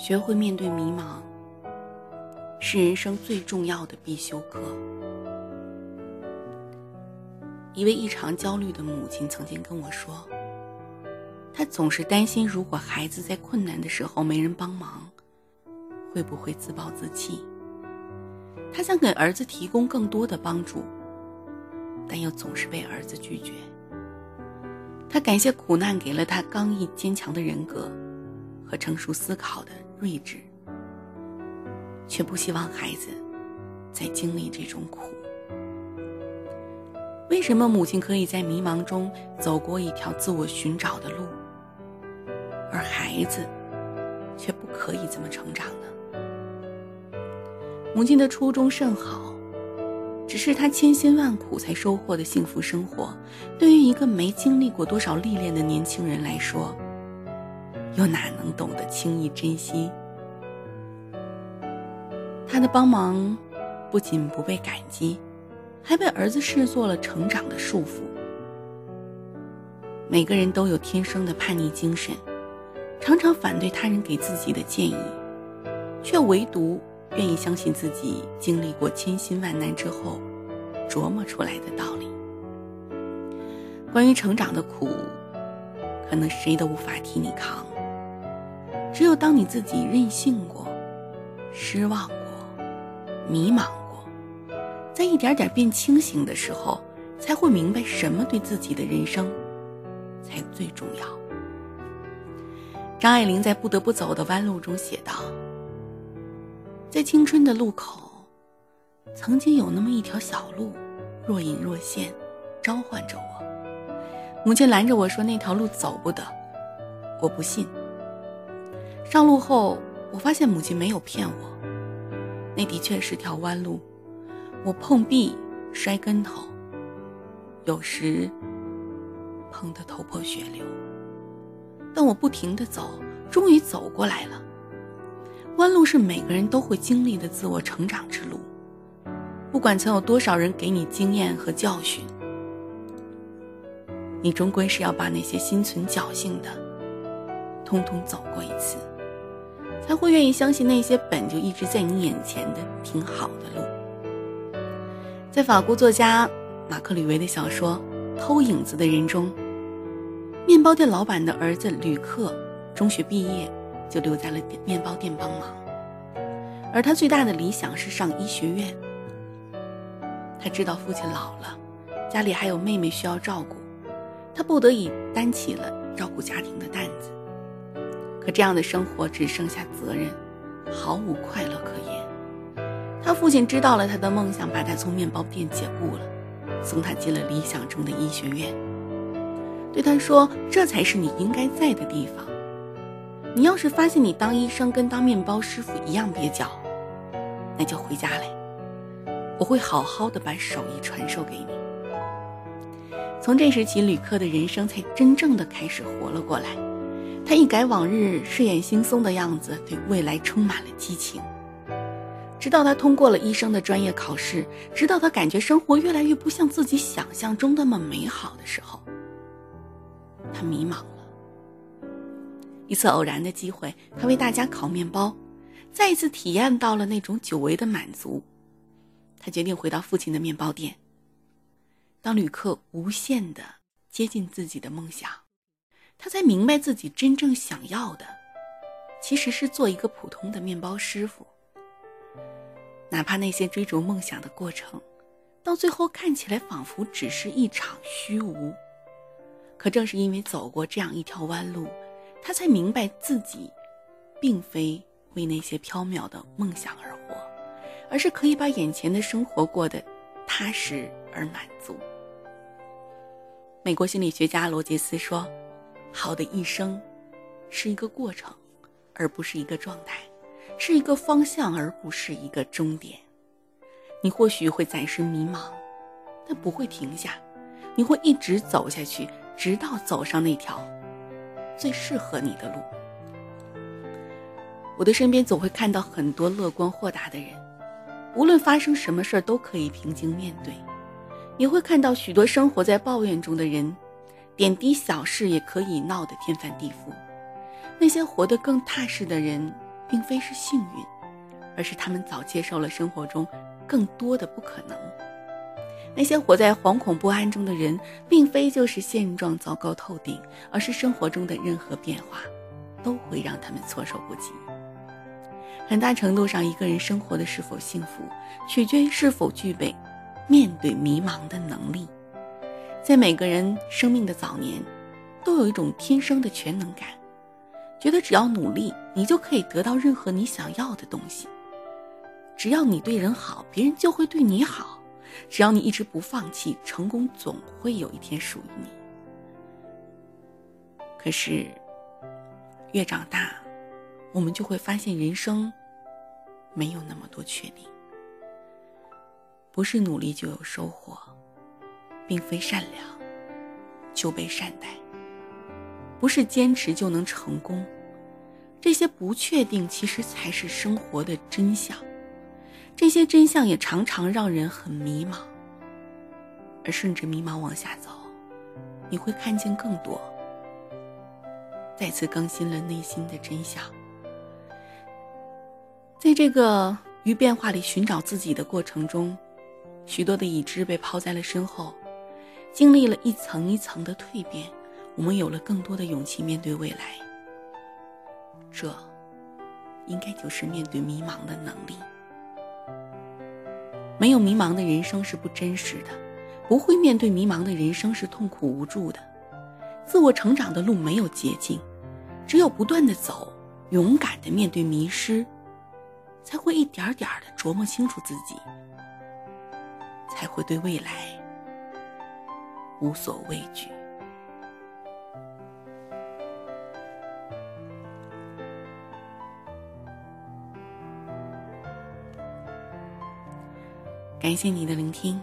学会面对迷茫，是人生最重要的必修课。一位异常焦虑的母亲曾经跟我说，她总是担心，如果孩子在困难的时候没人帮忙，会不会自暴自弃？她想给儿子提供更多的帮助，但又总是被儿子拒绝。她感谢苦难给了她刚毅坚强的人格和成熟思考的睿智，却不希望孩子再经历这种苦。为什么母亲可以在迷茫中走过一条自我寻找的路，而孩子却不可以这么成长呢？母亲的初衷甚好，只是她千辛万苦才收获的幸福生活，对于一个没经历过多少历练的年轻人来说，又哪能懂得轻易珍惜？他的帮忙不仅不被感激。还被儿子视作了成长的束缚。每个人都有天生的叛逆精神，常常反对他人给自己的建议，却唯独愿意相信自己经历过千辛万难之后琢磨出来的道理。关于成长的苦，可能谁都无法替你扛。只有当你自己任性过、失望过、迷茫过。在一点点变清醒的时候，才会明白什么对自己的人生才最重要。张爱玲在《不得不走的弯路》中写道：“在青春的路口，曾经有那么一条小路，若隐若现，召唤着我。母亲拦着我说：‘那条路走不得。’我不信。上路后，我发现母亲没有骗我，那的确是条弯路。”我碰壁，摔跟头，有时碰得头破血流，但我不停的走，终于走过来了。弯路是每个人都会经历的自我成长之路，不管曾有多少人给你经验和教训，你终归是要把那些心存侥幸的，通通走过一次，他会愿意相信那些本就一直在你眼前的挺好的路。在法国作家马克·吕维的小说《偷影子的人》中，面包店老板的儿子吕克，中学毕业就留在了面包店帮忙，而他最大的理想是上医学院。他知道父亲老了，家里还有妹妹需要照顾，他不得已担起了照顾家庭的担子。可这样的生活只剩下责任，毫无快乐可言。他父亲知道了他的梦想，把他从面包店解雇了，送他进了理想中的医学院。对他说：“这才是你应该在的地方。你要是发现你当医生跟当面包师傅一样蹩脚，那就回家来，我会好好的把手艺传授给你。”从这时起，吕克的人生才真正的开始活了过来。他一改往日睡眼惺忪的样子，对未来充满了激情。直到他通过了医生的专业考试，直到他感觉生活越来越不像自己想象中那么美好的时候，他迷茫了。一次偶然的机会，他为大家烤面包，再一次体验到了那种久违的满足。他决定回到父亲的面包店。当旅客无限的接近自己的梦想，他才明白自己真正想要的，其实是做一个普通的面包师傅。哪怕那些追逐梦想的过程，到最后看起来仿佛只是一场虚无，可正是因为走过这样一条弯路，他才明白自己，并非为那些缥缈的梦想而活，而是可以把眼前的生活过得踏实而满足。美国心理学家罗杰斯说：“好的一生，是一个过程，而不是一个状态。”是一个方向，而不是一个终点。你或许会暂时迷茫，但不会停下。你会一直走下去，直到走上那条最适合你的路。我的身边总会看到很多乐观豁达的人，无论发生什么事儿都可以平静面对；也会看到许多生活在抱怨中的人，点滴小事也可以闹得天翻地覆。那些活得更踏实的人。并非是幸运，而是他们早接受了生活中更多的不可能。那些活在惶恐不安中的人，并非就是现状糟糕透顶，而是生活中的任何变化，都会让他们措手不及。很大程度上，一个人生活的是否幸福，取决于是否具备面对迷茫的能力。在每个人生命的早年，都有一种天生的全能感，觉得只要努力，你就可以得到任何你想要的东西。只要你对人好，别人就会对你好。只要你一直不放弃，成功总会有一天属于你。可是，越长大，我们就会发现人生没有那么多确定。不是努力就有收获，并非善良就被善待，不是坚持就能成功。这些不确定，其实才是生活的真相。这些真相也常常让人很迷茫，而顺着迷茫往下走，你会看见更多。再次更新了内心的真相，在这个于变化里寻找自己的过程中，许多的已知被抛在了身后，经历了一层一层的蜕变，我们有了更多的勇气面对未来。这，应该就是面对迷茫的能力。没有迷茫的人生是不真实的，不会面对迷茫的人生是痛苦无助的。自我成长的路没有捷径，只有不断的走，勇敢的面对迷失，才会一点点的琢磨清楚自己，才会对未来无所畏惧。感谢你的聆听。